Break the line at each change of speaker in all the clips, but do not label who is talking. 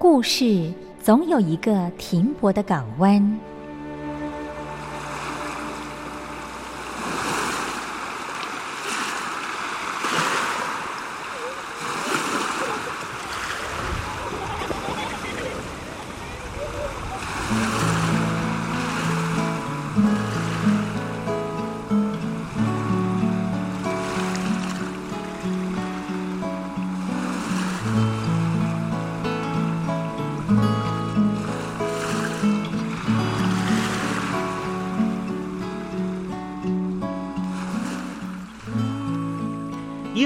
故事总有一个停泊的港湾。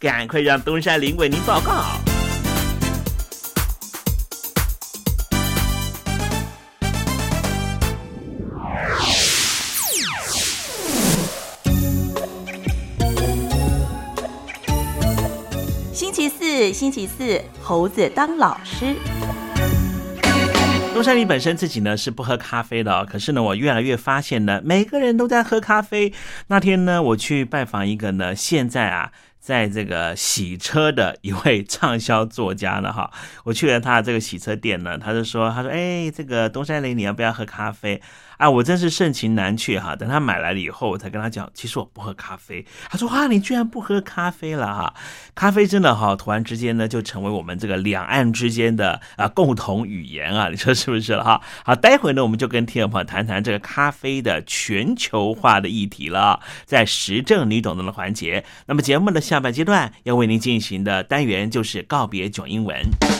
赶快让东山林为您报告。
星期四，星期四，猴子当老师。
东山林本身自己呢是不喝咖啡的哦，可是呢，我越来越发现呢，每个人都在喝咖啡。那天呢，我去拜访一个呢，现在啊。在这个洗车的一位畅销作家呢，哈，我去了他的这个洗车店呢，他就说，他说，哎，这个东山林，你要不要喝咖啡？啊，我真是盛情难却哈。等他买来了以后，我才跟他讲，其实我不喝咖啡。他说，哇，你居然不喝咖啡了哈？咖啡真的哈，突然之间呢，就成为我们这个两岸之间的啊共同语言啊，你说是不是了哈？好，待会呢，我们就跟听众朋友谈谈这个咖啡的全球化的议题了，在时政你懂得的环节。那么节目的下半阶段要为您进行的单元就是告别囧英文。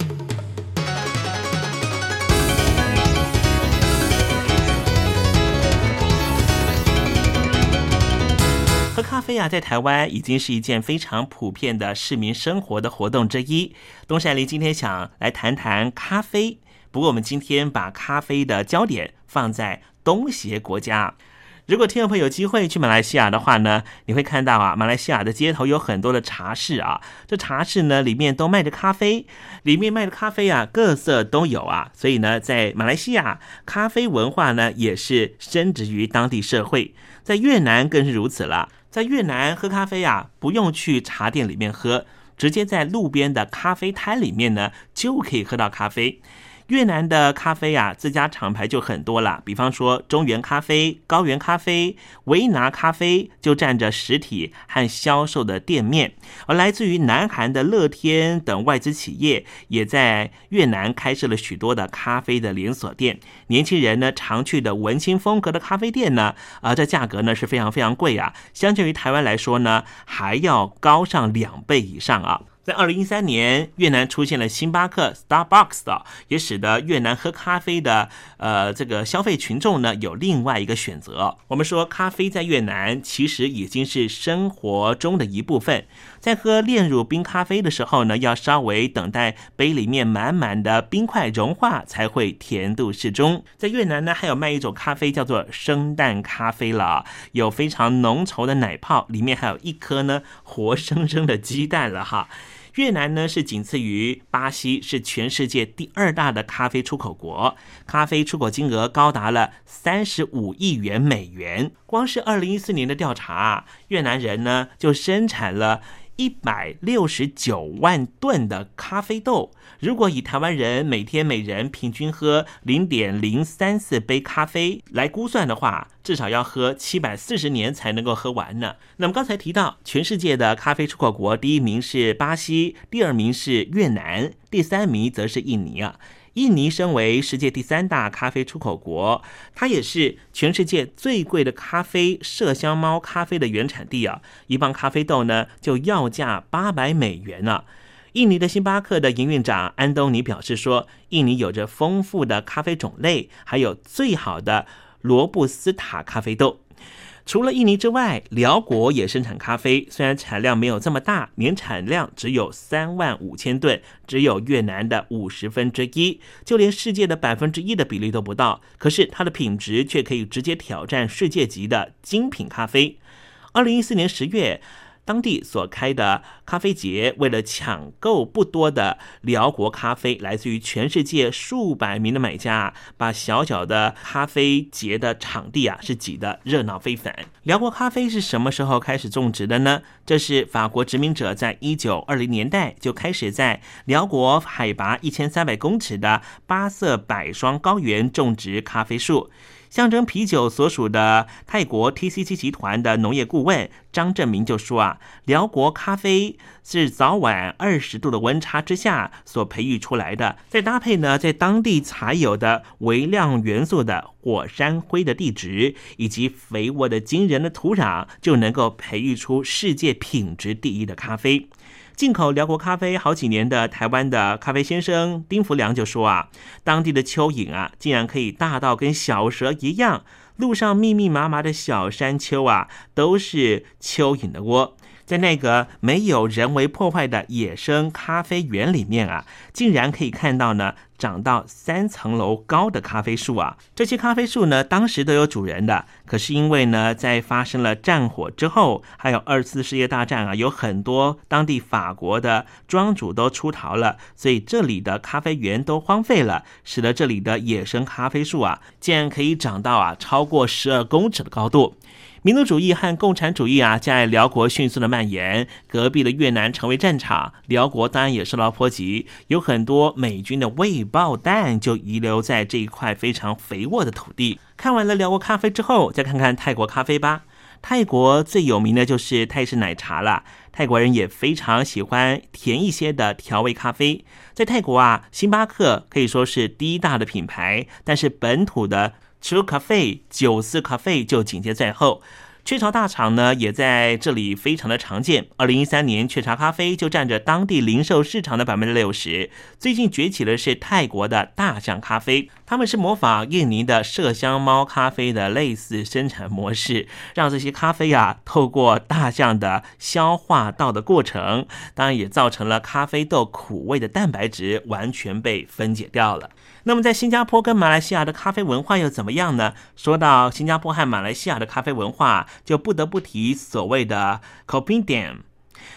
喝咖啡啊，在台湾已经是一件非常普遍的市民生活的活动之一。东山林今天想来谈谈咖啡，不过我们今天把咖啡的焦点放在东协国家。如果听众朋友有机会去马来西亚的话呢，你会看到啊，马来西亚的街头有很多的茶室啊，这茶室呢里面都卖着咖啡，里面卖的咖啡啊各色都有啊，所以呢，在马来西亚咖啡文化呢也是深植于当地社会，在越南更是如此了。在越南喝咖啡啊，不用去茶店里面喝，直接在路边的咖啡摊里面呢就可以喝到咖啡。越南的咖啡啊，自家厂牌就很多了，比方说中原咖啡、高原咖啡、维拿咖啡，就占着实体和销售的店面。而来自于南韩的乐天等外资企业，也在越南开设了许多的咖啡的连锁店。年轻人呢常去的文青风格的咖啡店呢，啊，这价格呢是非常非常贵啊，相较于台湾来说呢，还要高上两倍以上啊。在二零一三年，越南出现了星巴克 （Starbucks） 的，也使得越南喝咖啡的呃这个消费群众呢有另外一个选择。我们说，咖啡在越南其实已经是生活中的一部分。在喝炼乳冰咖啡的时候呢，要稍微等待杯里面满满的冰块融化，才会甜度适中。在越南呢，还有卖一种咖啡叫做生蛋咖啡了，有非常浓稠的奶泡，里面还有一颗呢活生生的鸡蛋了哈。越南呢是仅次于巴西，是全世界第二大的咖啡出口国，咖啡出口金额高达了三十五亿元美元。光是二零一四年的调查，越南人呢就生产了。一百六十九万吨的咖啡豆，如果以台湾人每天每人平均喝零点零三四杯咖啡来估算的话，至少要喝七百四十年才能够喝完呢。那么刚才提到，全世界的咖啡出口国，第一名是巴西，第二名是越南，第三名则是印尼啊。印尼身为世界第三大咖啡出口国，它也是全世界最贵的咖啡麝香猫咖啡的原产地啊！一磅咖啡豆呢，就要价八百美元呢。印尼的星巴克的营运长安东尼表示说，印尼有着丰富的咖啡种类，还有最好的罗布斯塔咖啡豆。除了印尼之外，辽国也生产咖啡，虽然产量没有这么大，年产量只有三万五千吨，只有越南的五十分之一，就连世界的百分之一的比例都不到。可是它的品质却可以直接挑战世界级的精品咖啡。二零一四年十月。当地所开的咖啡节，为了抢购不多的辽国咖啡，来自于全世界数百名的买家，把小小的咖啡节的场地啊是挤得热闹非凡。辽国咖啡是什么时候开始种植的呢？这是法国殖民者在一九二零年代就开始在辽国海拔一千三百公尺的巴色百双高原种植咖啡树。象征啤酒所属的泰国 TCC 集团的农业顾问张正明就说啊，辽国咖啡是早晚二十度的温差之下所培育出来的，再搭配呢在当地才有的微量元素的火山灰的地质以及肥沃的惊人的土壤，就能够培育出世界品质第一的咖啡。进口辽国咖啡好几年的台湾的咖啡先生丁福良就说啊，当地的蚯蚓啊，竟然可以大到跟小蛇一样，路上密密麻麻的小山丘啊，都是蚯蚓的窝。在那个没有人为破坏的野生咖啡园里面啊，竟然可以看到呢。长到三层楼高的咖啡树啊，这些咖啡树呢，当时都有主人的。可是因为呢，在发生了战火之后，还有二次世界大战啊，有很多当地法国的庄主都出逃了，所以这里的咖啡园都荒废了，使得这里的野生咖啡树啊，竟然可以长到啊超过十二公尺的高度。民族主义和共产主义啊，在辽国迅速的蔓延，隔壁的越南成为战场，辽国当然也受到波及，有很多美军的未爆弹就遗留在这一块非常肥沃的土地。看完了辽国咖啡之后，再看看泰国咖啡吧。泰国最有名的就是泰式奶茶了。泰国人也非常喜欢甜一些的调味咖啡。在泰国啊，星巴克可以说是第一大的品牌，但是本土的 True Cafe 九四咖啡就紧接在后。雀巢大厂呢，也在这里非常的常见。二零一三年，雀巢咖啡就占着当地零售市场的百分之六十。最近崛起的是泰国的大象咖啡，他们是模仿印尼的麝香猫咖啡的类似生产模式，让这些咖啡啊透过大象的消化道的过程，当然也造成了咖啡豆苦味的蛋白质完全被分解掉了。那么在新加坡跟马来西亚的咖啡文化又怎么样呢？说到新加坡和马来西亚的咖啡文化，就不得不提所谓的 Kopi Dam。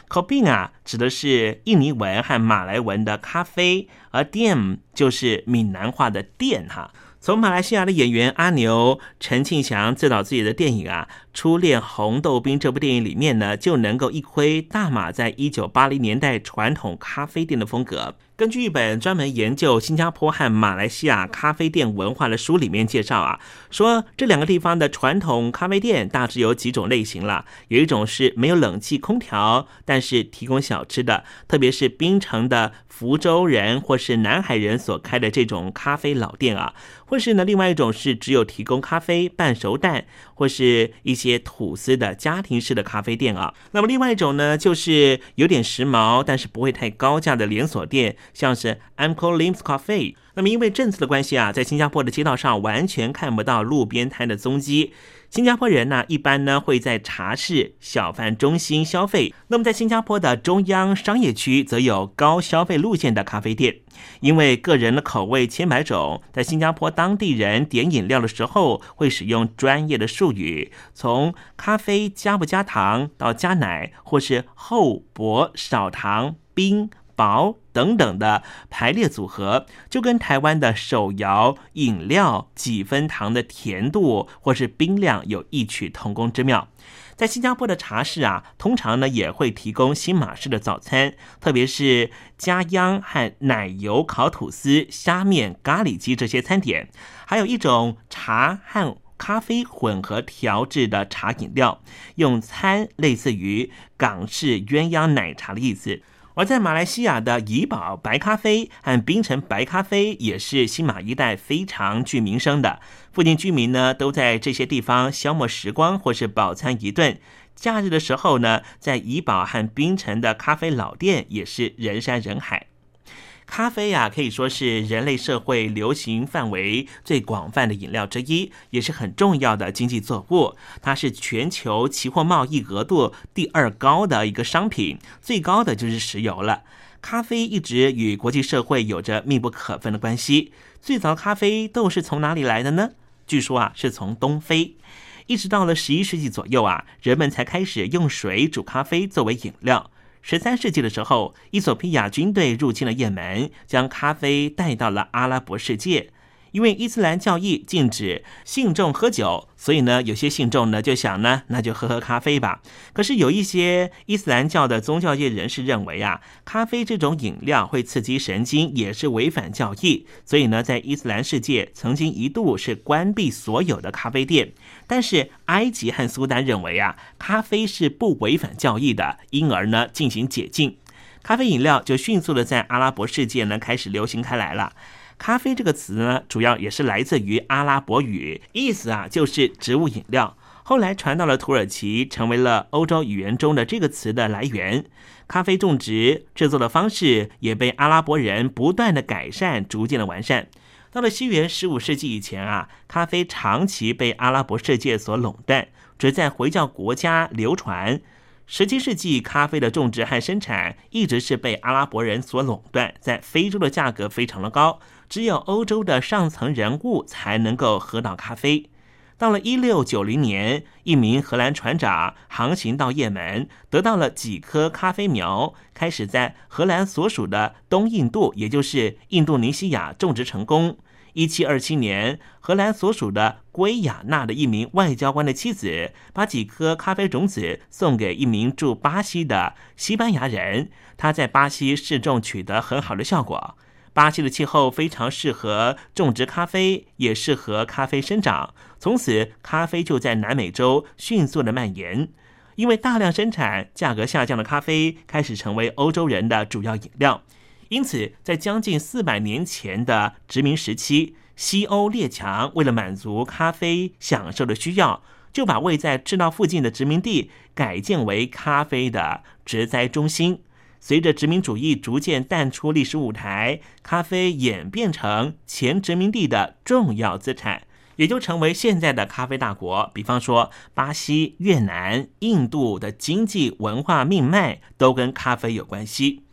Kopi 啊，指的是印尼文和马来文的咖啡，而 Dam 就是闽南话的店哈。从马来西亚的演员阿牛陈庆祥自导自演的电影啊，《初恋红豆冰》这部电影里面呢，就能够一窥大马在一九八零年代传统咖啡店的风格。根据一本专门研究新加坡和马来西亚咖啡店文化的书里面介绍啊，说这两个地方的传统咖啡店大致有几种类型了。有一种是没有冷气空调，但是提供小吃的，特别是槟城的福州人或是南海人所开的这种咖啡老店啊，或是呢另外一种是只有提供咖啡、半熟蛋或是一些些吐司的家庭式的咖啡店啊。那么另外一种呢，就是有点时髦，但是不会太高价的连锁店。像是 Uncle Lim's Cafe，那么因为政策的关系啊，在新加坡的街道上完全看不到路边摊的踪迹。新加坡人呢，一般呢会在茶室、小贩中心消费。那么在新加坡的中央商业区，则有高消费路线的咖啡店。因为个人的口味千百种，在新加坡当地人点饮料的时候，会使用专业的术语，从咖啡加不加糖到加奶，或是厚薄少糖冰。薄等等的排列组合，就跟台湾的手摇饮料几分糖的甜度或是冰量有异曲同工之妙。在新加坡的茶室啊，通常呢也会提供新马式的早餐，特别是加央和奶油烤吐司、虾面、咖喱鸡这些餐点，还有一种茶和咖啡混合调制的茶饮料，用餐类似于港式鸳鸯奶茶的意思。而在马来西亚的怡宝白咖啡和槟城白咖啡也是新马一带非常具名声的。附近居民呢都在这些地方消磨时光或是饱餐一顿。假日的时候呢，在怡宝和槟城的咖啡老店也是人山人海。咖啡呀，可以说是人类社会流行范围最广泛的饮料之一，也是很重要的经济作物。它是全球期货贸易额度第二高的一个商品，最高的就是石油了。咖啡一直与国际社会有着密不可分的关系。最早咖啡豆是从哪里来的呢？据说啊，是从东非。一直到了十一世纪左右啊，人们才开始用水煮咖啡作为饮料。十三世纪的时候，伊索比亚军队入侵了也门，将咖啡带到了阿拉伯世界。因为伊斯兰教义禁止信众喝酒，所以呢，有些信众呢就想呢，那就喝喝咖啡吧。可是有一些伊斯兰教的宗教界人士认为啊，咖啡这种饮料会刺激神经，也是违反教义。所以呢，在伊斯兰世界曾经一度是关闭所有的咖啡店。但是埃及和苏丹认为啊，咖啡是不违反教义的，因而呢进行解禁，咖啡饮料就迅速的在阿拉伯世界呢开始流行开来了。咖啡这个词呢，主要也是来自于阿拉伯语，意思啊就是植物饮料。后来传到了土耳其，成为了欧洲语言中的这个词的来源。咖啡种植制作的方式也被阿拉伯人不断的改善，逐渐的完善。到了西元十五世纪以前啊，咖啡长期被阿拉伯世界所垄断，只在回教国家流传。十七世纪，咖啡的种植和生产一直是被阿拉伯人所垄断，在非洲的价格非常的高。只有欧洲的上层人物才能够喝到咖啡。到了一六九零年，一名荷兰船长航行到也门，得到了几棵咖啡苗，开始在荷兰所属的东印度，也就是印度尼西亚种植成功。一七二七年，荷兰所属的圭亚那的一名外交官的妻子，把几颗咖啡种子送给一名驻巴西的西班牙人，他在巴西试种，取得很好的效果。巴西的气候非常适合种植咖啡，也适合咖啡生长。从此咖啡就在南美洲迅速的蔓延。因为大量生产、价格下降的咖啡开始成为欧洲人的主要饮料，因此在将近四百年前的殖民时期，西欧列强为了满足咖啡享受的需要，就把位在赤道附近的殖民地改建为咖啡的植栽中心。随着殖民主义逐渐淡出历史舞台，咖啡演变成前殖民地的重要资产。也就成为现在的咖啡大国。比方说，巴西、越南、印度的经济文化命脉都跟咖啡有关系。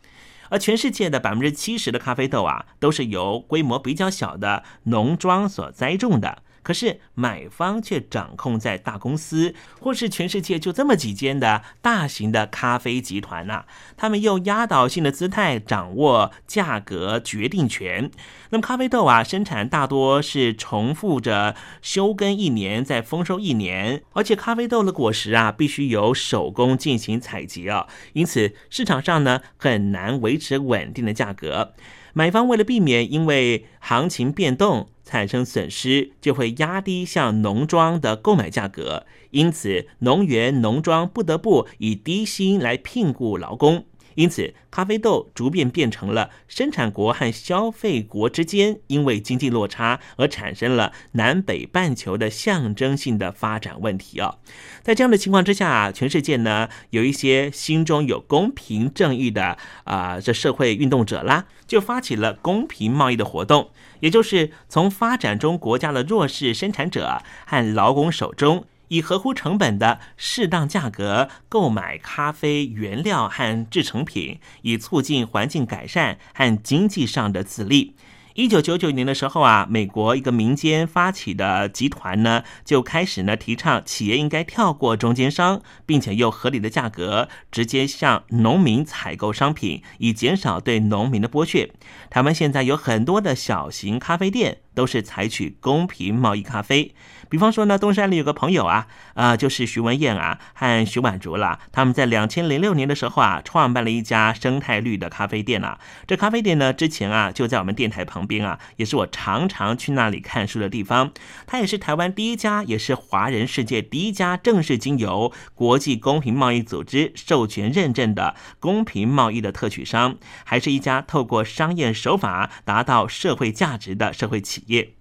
而全世界的百分之七十的咖啡豆啊，都是由规模比较小的农庄所栽种的。可是买方却掌控在大公司，或是全世界就这么几间的大型的咖啡集团呐，他们用压倒性的姿态掌握价格决定权。那么咖啡豆啊，生产大多是重复着休耕一年再丰收一年，而且咖啡豆的果实啊，必须由手工进行采集啊，因此市场上呢很难维持稳定的价格。买方为了避免因为行情变动产生损失，就会压低向农庄的购买价格，因此农园农庄不得不以低薪来聘雇劳工。因此，咖啡豆逐渐变成了生产国和消费国之间因为经济落差而产生了南北半球的象征性的发展问题啊。在这样的情况之下，全世界呢有一些心中有公平正义的啊这社会运动者啦，就发起了公平贸易的活动，也就是从发展中国家的弱势生产者和劳工手中。以合乎成本的适当价格购买咖啡原料和制成品，以促进环境改善和经济上的自立。一九九九年的时候啊，美国一个民间发起的集团呢，就开始呢提倡企业应该跳过中间商，并且用合理的价格直接向农民采购商品，以减少对农民的剥削。台湾现在有很多的小型咖啡店，都是采取公平贸易咖啡。比方说呢，东山里有个朋友啊，呃，就是徐文燕啊和徐婉竹啦，他们在两千零六年的时候啊，创办了一家生态绿的咖啡店啊。这咖啡店呢，之前啊就在我们电台旁边啊，也是我常常去那里看书的地方。它也是台湾第一家，也是华人世界第一家正式经由国际公平贸易组织授权认证的公平贸易的特许商，还是一家透过商业手法达到社会价值的社会企业。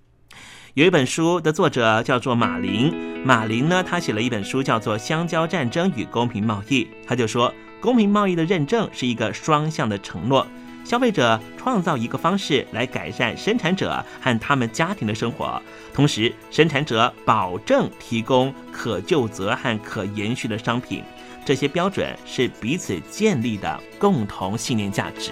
有一本书的作者叫做马林，马林呢，他写了一本书叫做《香蕉战争与公平贸易》，他就说，公平贸易的认证是一个双向的承诺，消费者创造一个方式来改善生产者和他们家庭的生活，同时生产者保证提供可就责和可延续的商品，这些标准是彼此建立的共同信念价值。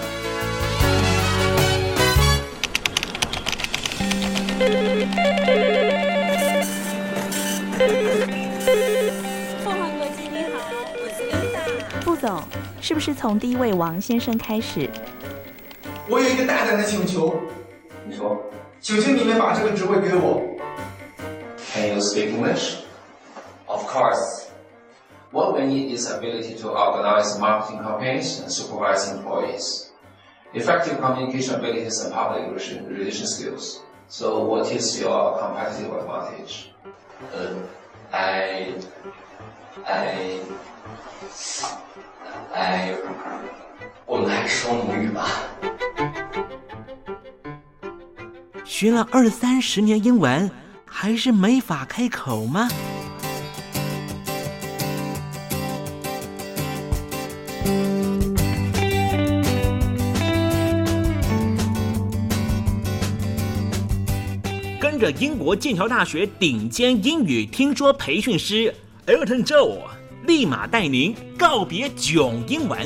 达。
副总，是不是从第一位王先生开始？
我有一个大胆的请求，
你说，
请求你们把这个职位给我。
Can you speak English? Of course. What we need is ability to organize marketing campaigns and supervise employees. Effective communication abilities and public relation, relation skills. So what is your competitive advantage?
Uh,
I, I, I, 我们还是说母语吧。
学了二三十年英文，还是没法开口吗？跟着英国剑桥大学顶尖英语听说培训师 Elton Joe，立马带您告别囧英文。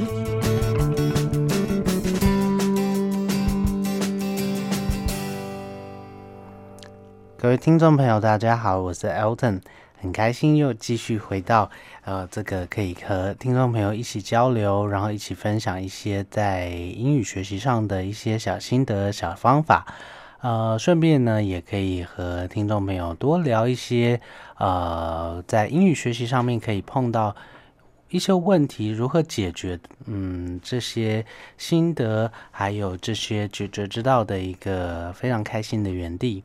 各位听众朋友，大家好，我是 Elton，很开心又继续回到呃这个可以和听众朋友一起交流，然后一起分享一些在英语学习上的一些小心得、小方法。呃，顺便呢，也可以和听众朋友多聊一些呃在英语学习上面可以碰到一些问题，如何解决，嗯，这些心得，还有这些解决之道的一个非常开心的园地。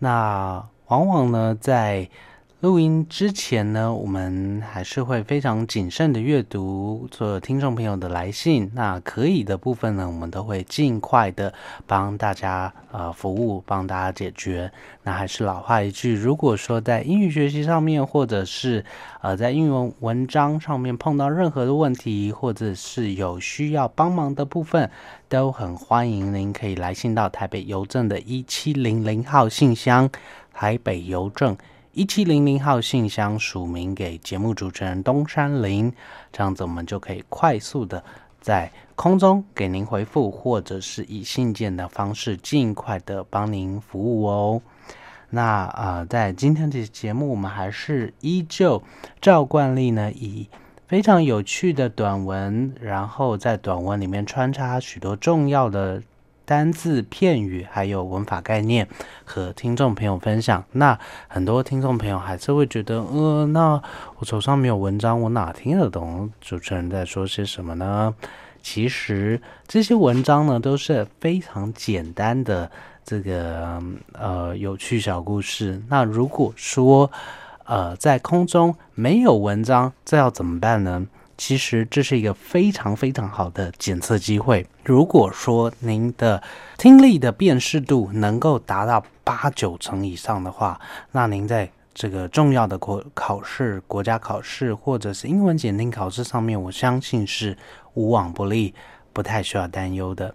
那往往呢，在录音之前呢，我们还是会非常谨慎的阅读所有听众朋友的来信。那可以的部分呢，我们都会尽快的帮大家呃服务，帮大家解决。那还是老话一句，如果说在英语学习上面，或者是呃在英文文章上面碰到任何的问题，或者是有需要帮忙的部分，都很欢迎您可以来信到台北邮政的一七零零号信箱，台北邮政。一七零零号信箱署名给节目主持人东山林，这样子我们就可以快速的在空中给您回复，或者是以信件的方式尽快的帮您服务哦。那呃，在今天的节目，我们还是依旧照惯例呢，以非常有趣的短文，然后在短文里面穿插许多重要的。单字、片语还有文法概念和听众朋友分享。那很多听众朋友还是会觉得，呃，那我手上没有文章，我哪听得懂主持人在说些什么呢？其实这些文章呢都是非常简单的这个呃有趣小故事。那如果说呃在空中没有文章，这要怎么办呢？其实这是一个非常非常好的检测机会。如果说您的听力的辨识度能够达到八九成以上的话，那您在这个重要的国考试、国家考试或者是英文检定考试上面，我相信是无往不利，不太需要担忧的。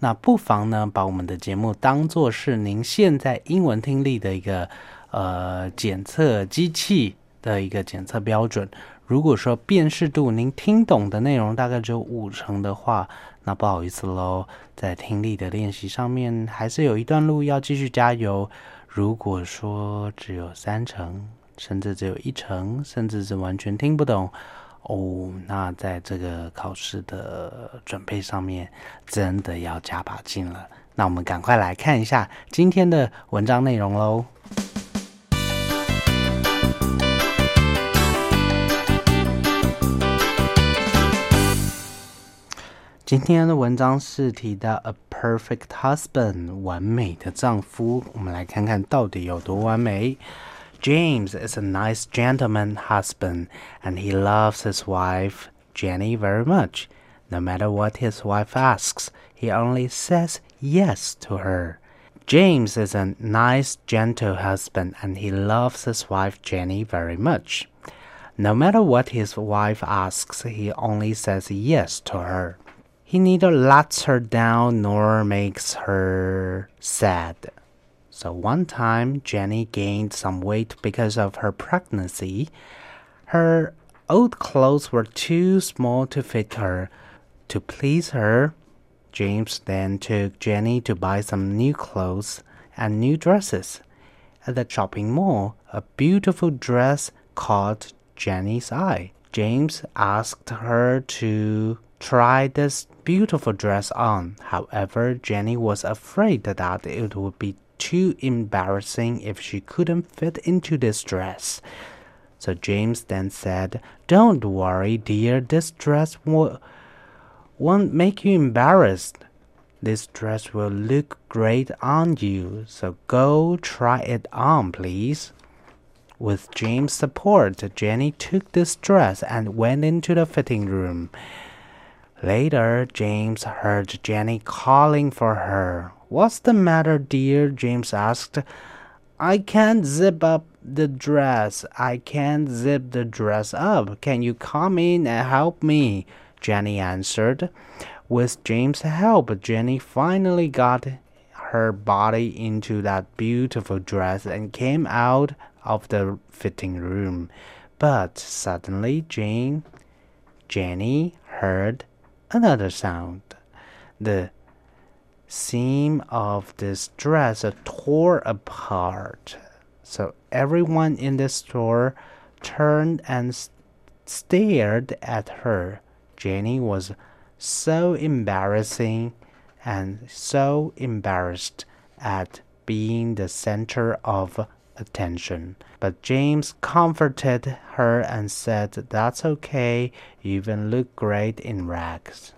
那不妨呢，把我们的节目当做是您现在英文听力的一个呃检测机器的一个检测标准。如果说辨识度您听懂的内容大概只有五成的话，那不好意思喽，在听力的练习上面还是有一段路要继续加油。如果说只有三成，甚至只有一成，甚至是完全听不懂哦，那在这个考试的准备上面真的要加把劲了。那我们赶快来看一下今天的文章内容喽。今天的文章是提到 a perfect husband，完美的丈夫。我们来看看到底有多完美。James is a nice gentleman husband, and he loves his wife Jenny very much. No matter what his wife asks, he only says yes to her. James is a nice, gentle husband, and he loves his wife Jenny very much. No matter what his wife asks, he only says yes to her. He neither lets her down nor makes her sad. So one time, Jenny gained some weight because of her pregnancy. Her old clothes were too small to fit her. To please her, James then took Jenny to buy some new clothes and new dresses. At the shopping mall, a beautiful dress caught Jenny's eye. James asked her to try this beautiful dress on. However, Jenny was afraid that it would be too embarrassing if she couldn't fit into this dress. So James then said, Don't worry, dear, this dress won't make you embarrassed. This dress will look great on you, so go try it on, please. With James' support, Jenny took this dress and went into the fitting room. Later, James heard Jenny calling for her. What's the matter, dear? James asked. I can't zip up the dress. I can't zip the dress up. Can you come in and help me? Jenny answered. With James' help, Jenny finally got her body into that beautiful dress and came out of the fitting room. But suddenly, Jane, Jenny heard another sound. The seam of this dress tore apart. So everyone in the store turned and stared at her. Jenny was so embarrassing and so embarrassed at being the center of attention. But James comforted her and said, That's okay, you even look great in rags.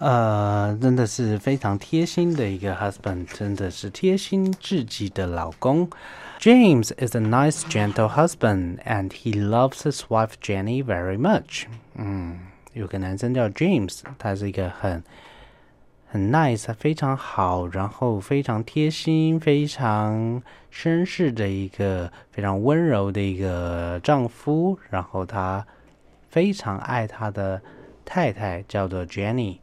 呃，真的是非常贴心的一个 husband，真的是贴心至极的老公。James is a nice, gentle husband, and he loves his wife Jenny very much. 嗯，有个男生叫 James，他是一个很 很 nice，非常好，然后非常贴心、非常绅士的一个非常温柔的一个丈夫。然后他非常爱他的太太，叫做 Jenny。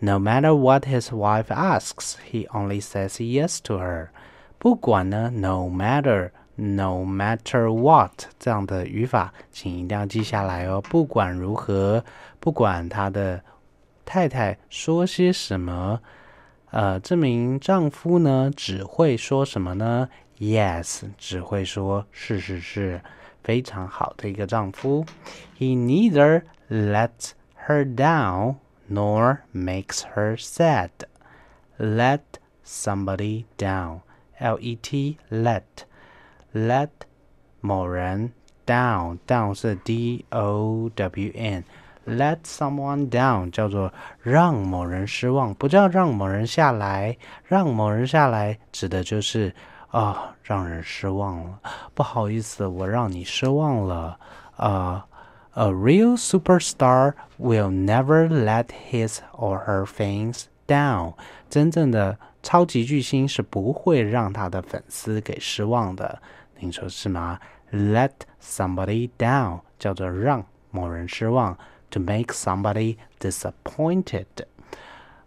No matter what his wife asks, he only says yes to her. 不管呢，no matter，no matter what 这样的语法，请一定要记下来哦。不管如何，不管他的太太说些什么，呃，这名丈夫呢，只会说什么呢？Yes，只会说是是是，非常好的一个丈夫。He neither lets her down nor makes her sad. Let somebody down. L E T let let 某人 down down 是 D O W N let someone down 叫做让某人失望，不叫让某人下来，让某人下来指的就是啊让人失望了，不好意思，我让你失望了啊。A real superstar will never let his or her fans down. 真正的超级巨星是不会让他的粉丝给失望的。您说是吗？Let somebody down 叫做让某人失望 ，to make somebody disappointed。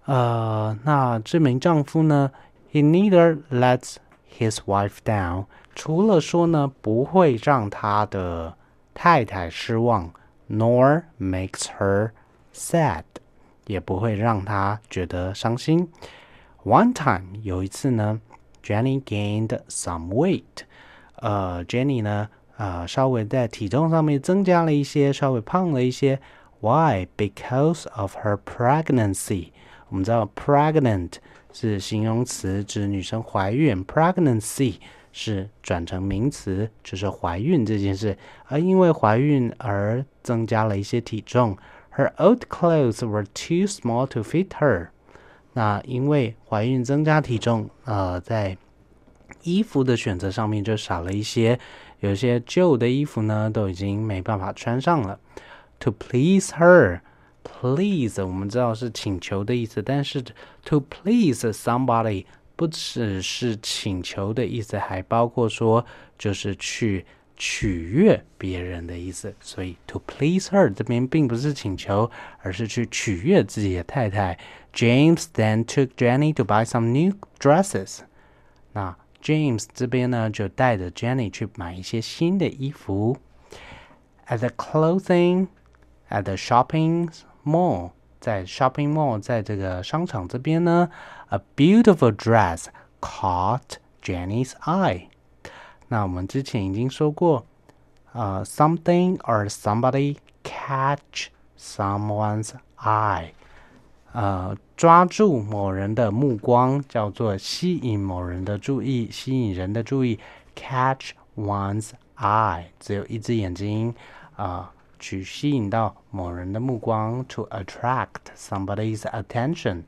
呃，那这名丈夫呢？He neither lets his wife down，除了说呢不会让他的太太失望，nor makes her sad，也不会让她觉得伤心。One time，有一次呢，Jenny gained some weight，呃，Jenny 呢，呃，稍微在体重上面增加了一些，稍微胖了一些。 Why? Because of her pregnancy。我们知道 pregnant 是形容词，指女生怀孕；pregnancy 是转成名词，就是怀孕这件事。而因为怀孕而增加了一些体重。Her old clothes were too small to fit her。那因为怀孕增加体重，呃，在衣服的选择上面就少了一些，有些旧的衣服呢都已经没办法穿上了。To please her，please 我们知道是请求的意思，但是 to please somebody 不只是请求的意思，还包括说就是去 取悦别人的意思。所以 to please her 这边并不是请求，而是去取悦自己的太太。James then took Jenny to buy some new dresses。那 James 这边呢，就带着 Jenny 去买一些新的衣服。At the clothing, at the shopping mall，在 shopping mall，在这个商场这边呢，a beautiful dress caught Jenny's eye。那我们之前已经说过，呃，something or somebody catch someone's eye，呃，抓住某人的目光叫做吸引某人的注意，吸引人的注意，catch one's eye，只有一只眼睛啊、 去吸引到某人的目光，to attract somebody's attention。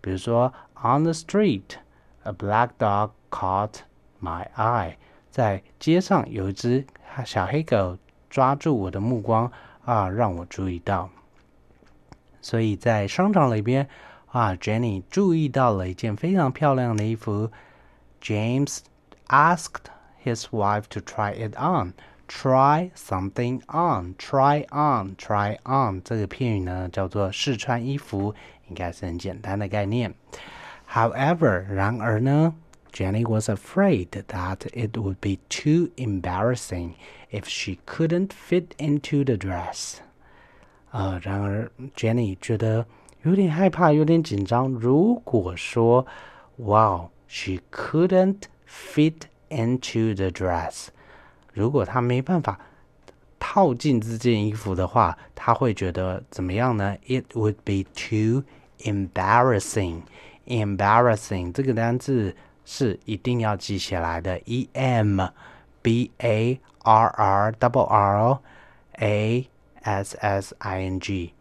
比如说，on the street，a black dog caught my eye。在街上有一只小黑狗抓住我的目光啊，让我注意到。所以在商场里边啊，Jenny 注意到了一件非常漂亮的衣服。James asked his wife to try it on. Try something on. Try on. Try on. 这个片语呢叫做试穿衣服，应该是很简单的概念。However，然而呢，Jenny was afraid that it would be too embarrassing if she couldn't fit into the dress. 呃，然而 Jenny 觉得有点害怕，有点紧张。如果说，Wow, she couldn't fit into the dress， 如果他没办法套进这件衣服的话，他会觉得怎么样呢？It would be too embarrassing. Embarrassing 这个单字是一定要记起来的，E M B A R R double R A S S I N G。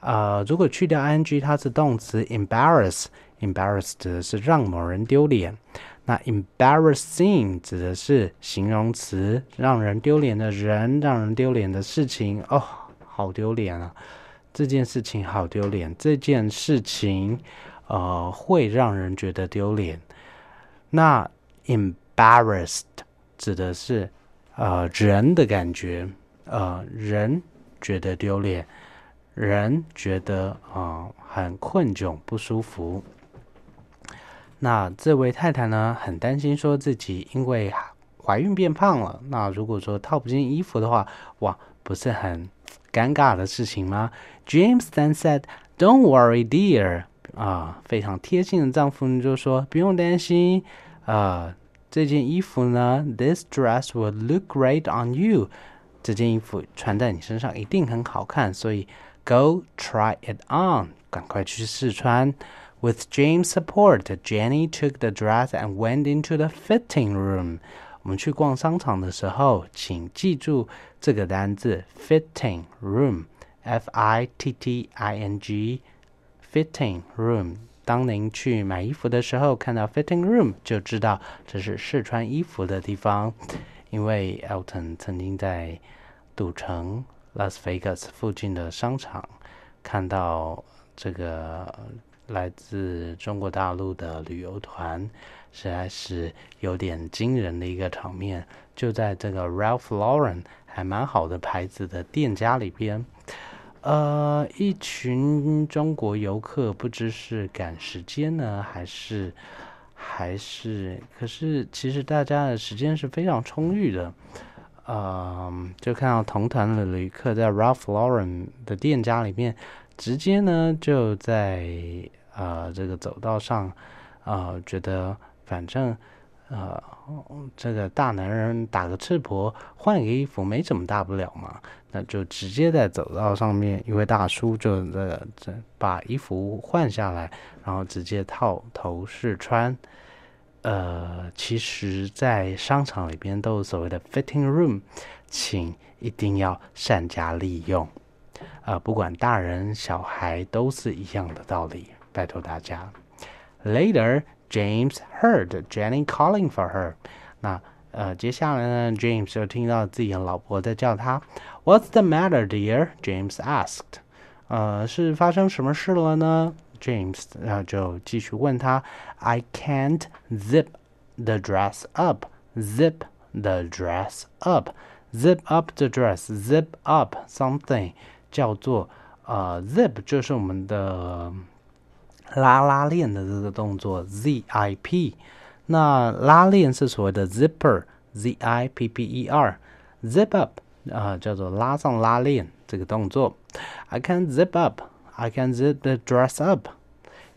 呃，如果去掉 I N G，它是动词 embarrass。embarrass 指的是让某人丢脸，那 embarrassing 指的是形容词，让人丢脸的人，让人丢脸的事情。哦，好丢脸啊！这件事情好丢脸，这件事情。呃，会让人觉得丢脸。那 embarrassed 指的是呃人的感觉，呃人觉得丢脸，人觉得啊、呃、很困窘不舒服。那这位太太呢，很担心说自己因为怀孕变胖了。那如果说套不进衣服的话，哇，不是很尴尬的事情吗？James then said, "Don't worry, dear." 啊，非常贴心的丈夫呢就说不用担心，啊，这件衣服呢，this dress will look great on you，这件衣服穿在你身上一定很好看，所以 go try it on，赶快去试穿。With James' support, Jenny took the dress and went into the fitting room。我们去逛商场的时候，请记住这个单字 fitting room，f i t t i n g。Fitting room，当您去买衣服的时候，看到 fitting room 就知道这是试穿衣服的地方。因为 Elton 曾经在赌城 Las Vegas 附近的商场看到这个 来自中国大陆的旅游团，实在是有点惊人的一个场面。就在这个 Ralph Lauren 还蛮好的牌子的店家里边。呃，一群中国游客不知是赶时间呢，还是还是，可是其实大家的时间是非常充裕的。呃，就看到同团的旅客在 Ralph Lauren 的店家里面，直接呢就在呃这个走道上，呃，觉得反正。呃，这个大男人打个赤膊换个衣服没什么大不了嘛，那就直接在走道上面，一位大叔就这这把衣服换下来，然后直接套头试穿。呃，其实，在商场里边都有所谓的 fitting room，请一定要善加利用。呃，不管大人小孩都是一样的道理，拜托大家。Later. James heard Jenny calling for her。那呃，接下来呢，James 就听到自己的老婆在叫他。What's the matter, dear? James asked。呃，是发生什么事了呢？James 然后就继续问他。I can't zip the dress up. Zip the dress up。zip up the dress, zip up something 叫做呃 zip 就是我们的 拉拉链的这个动作 zip，那拉链是所谓的 zipper z i p p e r，zip up 啊、呃、叫做拉上拉链这个动作。I can zip up, I can zip the dress up.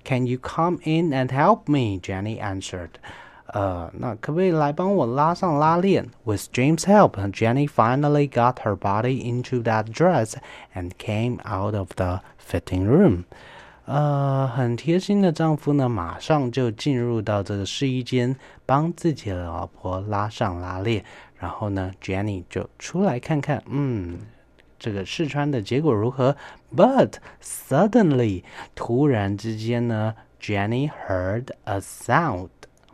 Can you come in and help me? Jenny answered. 呃，那可不可以来帮我拉上拉链？With James' help, Jenny finally got her body into that dress and came out of the fitting room. 呃，很贴心的丈夫呢，马上就进入到这个试衣间，帮自己的老婆拉上拉链。然后呢，Jenny 就出来看看，嗯，这个试穿的结果如何？But suddenly，突然之间呢，Jenny heard a sound.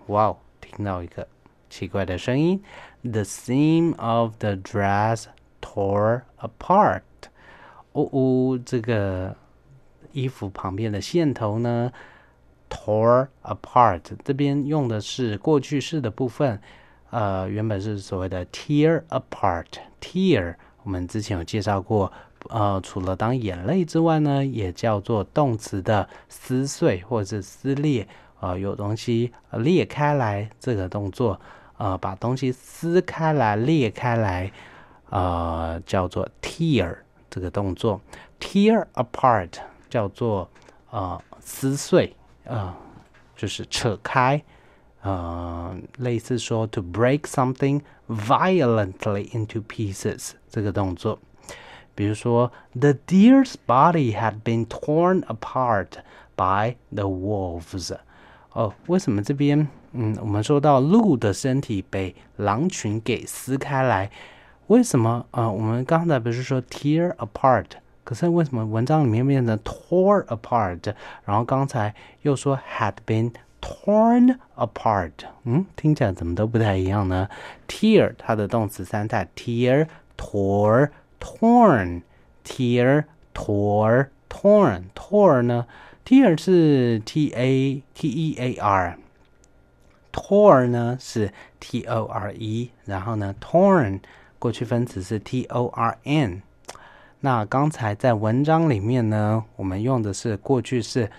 哇哦！听到一个奇怪的声音，The seam of the dress tore apart。哦哦，这个衣服旁边的线头呢，tore apart。这边用的是过去式的部分，呃，原本是所谓的 tear apart。tear 我们之前有介绍过，呃，除了当眼泪之外呢，也叫做动词的撕碎或者是撕裂。呃，有东西裂开来，这个动作，呃，把东西撕开来、裂开来，呃，叫做 tear 这个动作。tear apart 叫做呃撕碎，呃，就是扯开，呃，类似说 to break something violently into pieces 这个动作。比如说，the deer's body had been torn apart by the wolves。哦，为什么这边嗯，我们说到鹿的身体被狼群给撕开来，为什么呃，我们刚才不是说 tear apart，可是为什么文章里面变成 tore apart，然后刚才又说 had been torn apart，嗯，听起来怎么都不太一样呢？tear 它的动词三态，tear、tore、torn，tear、tore、torn，tore 呢？tear 是 t a t e a r，tore 呢是 t o r e，然后呢 torn 过去分词是 t o r n。那刚才在文章里面呢，我们用的是过去式，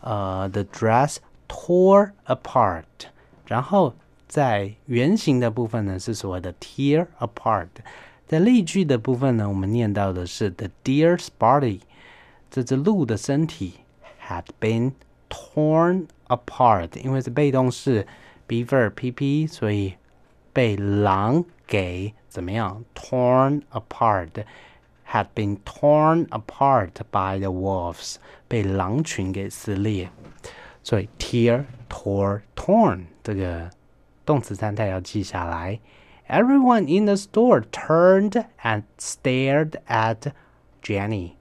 呃，the dress tore apart。然后在原型的部分呢是所谓的 tear apart。在例句的部分呢，我们念到的是 the deer's body，这只鹿的身体。had been torn apart，因为是被动式 be ver pp，所以被狼给怎么样？torn apart apart，had been torn apart by the wolves，被狼群给撕裂。所以 tear、tore、torn 这个动词三态要记下来。Everyone in the store turned and stared at Jenny.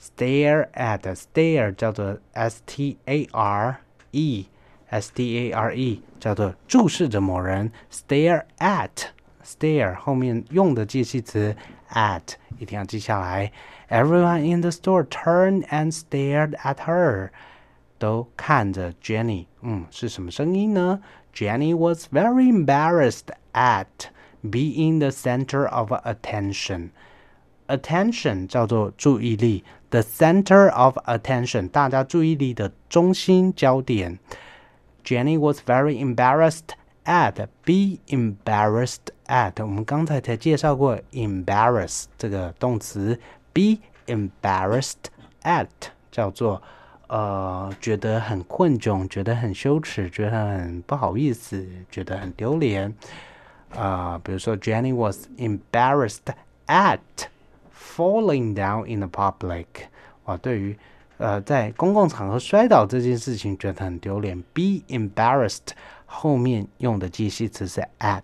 stare at stare 叫做 s t a r e s t a r e 叫做注视着某人 stare at stare 后面用的介系词 at 一定要记下来。Everyone in the store turned and stared at her，都看着 Jenny。嗯，是什么声音呢？Jenny was very embarrassed at being the center of attention。attention 叫做注意力，the center of attention 大家注意力的中心焦点。Jenny was very embarrassed at be embarrassed at 我们刚才才介绍过 embarrass 这个动词，be embarrassed at 叫做呃觉得很困窘，觉得很羞耻，觉得很不好意思，觉得很丢脸。啊、比如说 Jenny was embarrassed at falling down in the public，哇，对于呃在公共场合摔倒这件事情觉得很丢脸。Be embarrassed 后面用的介系词是 at。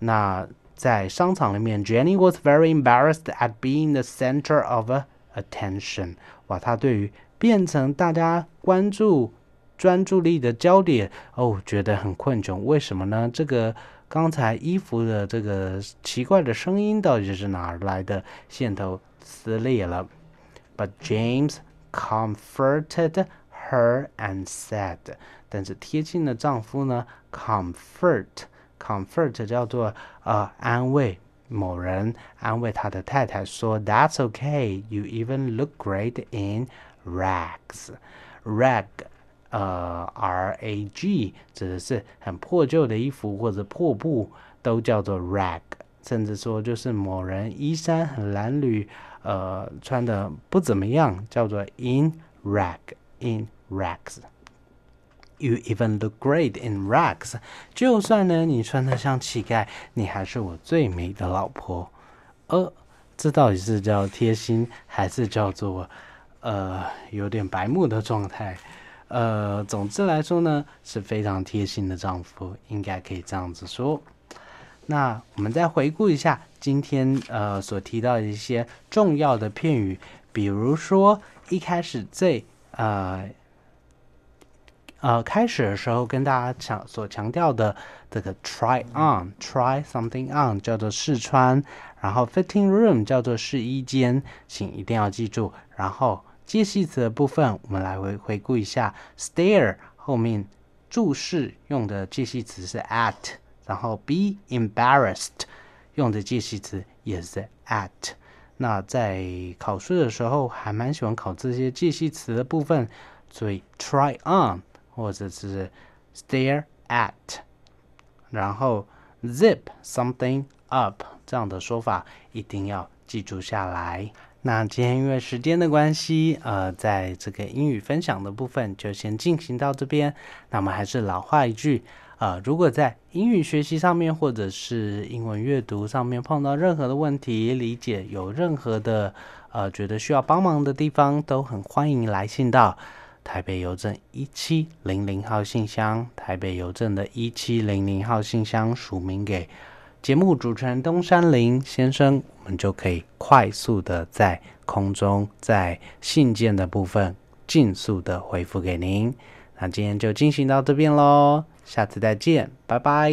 那在商场里面，Jenny was very embarrassed at being the center of attention。哇，她对于变成大家关注、专注力的焦点，哦，觉得很困窘。为什么呢？这个刚才衣服的这个奇怪的声音到底是哪儿来的？线头撕裂了。But James comforted her and said，但是贴近的丈夫呢，comfort comfort 叫做呃安慰某人，安慰他的太太说，That's okay. You even look great in rags. Rag 呃，R A G 指的是很破旧的衣服或者破布，都叫做 rag。甚至说就是某人衣衫很褴褛，呃，穿的不怎么样，叫做 in rag，in rags。 You even look great in rags。就算呢你穿的像乞丐，你还是我最美的老婆。呃，这到底是叫贴心，还是叫做呃有点白目的状态？呃，总之来说呢，是非常贴心的丈夫，应该可以这样子说。那我们再回顾一下今天呃所提到的一些重要的片语，比如说一开始最呃呃开始的时候跟大家强所强调的这个 try on，try something on 叫做试穿，然后 fitting room 叫做试衣间，请一定要记住。然后介系词的部分，我们来回回顾一下，stare 后面注视用的介系词是 at，然后 be embarrassed 用的介系词也是 at。那在考试的时候，还蛮喜欢考这些介系词的部分，所以 try on 或者是 stare at，然后 zip something up 这样的说法一定要记住下来。那今天因为时间的关系，呃，在这个英语分享的部分就先进行到这边。那我们还是老话一句，呃，如果在英语学习上面或者是英文阅读上面碰到任何的问题，理解有任何的呃觉得需要帮忙的地方，都很欢迎来信到台北邮政一七零零号信箱，台北邮政的一七零零号信箱署名给。节目主持人东山林先生，我们就可以快速的在空中，在信件的部分尽速的回复给您。那今天就进行到这边喽，下次再见，拜拜。